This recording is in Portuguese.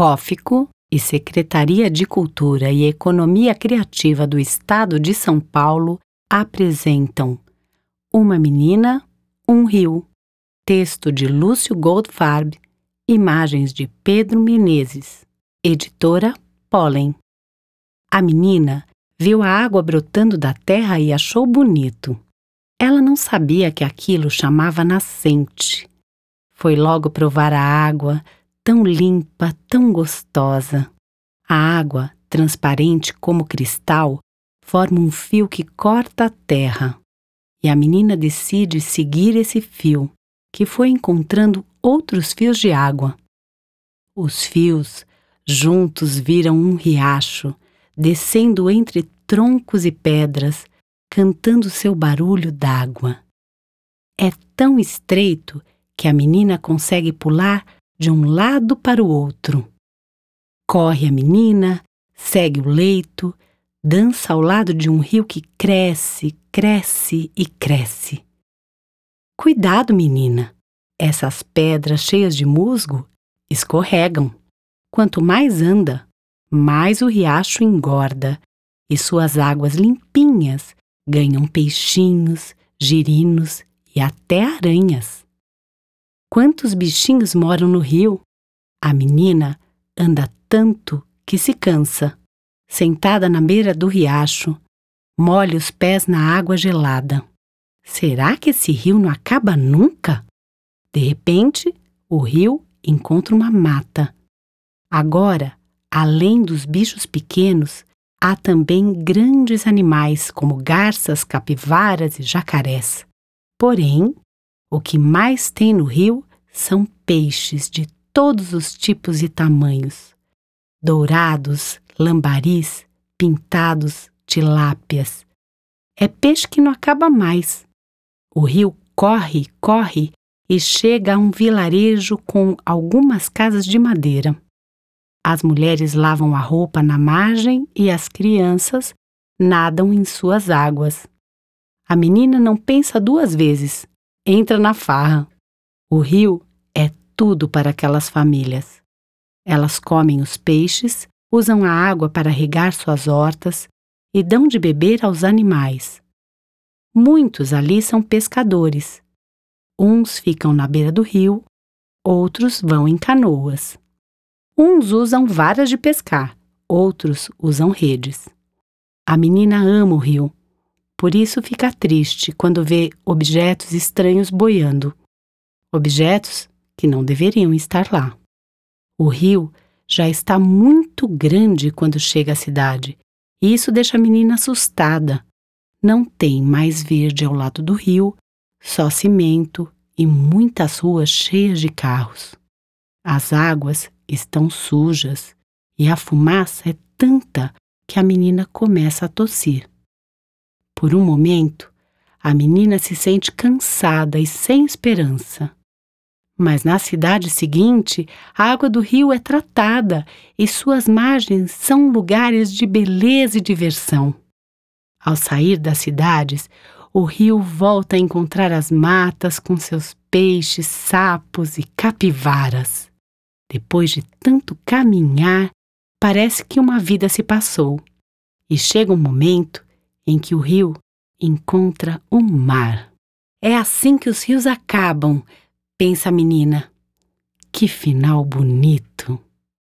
COFICO e Secretaria de Cultura e Economia Criativa do Estado de São Paulo apresentam Uma Menina, um Rio, texto de Lúcio Goldfarb, imagens de Pedro Menezes, editora Pólen. A menina viu a água brotando da terra e achou bonito. Ela não sabia que aquilo chamava nascente. Foi logo provar a água, tão limpa, tão gostosa. A água, transparente como cristal, forma um fio que corta a terra. E a menina decide seguir esse fio, que foi encontrando outros fios de água. Os fios, juntos, viram um riacho, descendo entre troncos e pedras, cantando seu barulho d'água. É tão estreito que a menina consegue pular de um lado para o outro. Corre a menina, segue o leito, dança ao lado de um rio que cresce, cresce e cresce. Cuidado, menina! Essas pedras cheias de musgo escorregam. Quanto mais anda, mais o riacho engorda e suas águas limpinhas ganham peixinhos, girinos e até aranhas. Quantos bichinhos moram no rio? A menina anda tanto que se cansa. Sentada na beira do riacho, molha os pés na água gelada. Será que esse rio não acaba nunca? De repente, o rio encontra uma mata. Agora, além dos bichos pequenos, há também grandes animais como garças, capivaras e jacarés. Porém, o que mais tem no rio são peixes de todos os tipos e tamanhos: dourados, lambaris, pintados, tilápias. É peixe que não acaba mais. O rio corre, corre e chega a um vilarejo com algumas casas de madeira. As mulheres lavam a roupa na margem e as crianças nadam em suas águas. A menina não pensa duas vezes, entra na farra. O rio é tudo para aquelas famílias. Elas comem os peixes, usam a água para regar suas hortas e dão de beber aos animais. Muitos ali são pescadores. Uns ficam na beira do rio, outros vão em canoas. Uns usam varas de pescar, outros usam redes. A menina ama o rio, por isso fica triste quando vê objetos estranhos boiando. Objetos que não deveriam estar lá. O rio já está muito grande quando chega à cidade, e isso deixa a menina assustada. Não tem mais verde ao lado do rio, só cimento e muitas ruas cheias de carros. As águas estão sujas e a fumaça é tanta que a menina começa a tossir. Por um momento, a menina se sente cansada e sem esperança. Mas na cidade seguinte, a água do rio é tratada e suas margens são lugares de beleza e diversão. Ao sair das cidades, o rio volta a encontrar as matas com seus peixes, sapos e capivaras. Depois de tanto caminhar, parece que uma vida se passou. E chega um momento em que o rio encontra o mar. É assim que os rios acabam, pensa a menina. Que final bonito!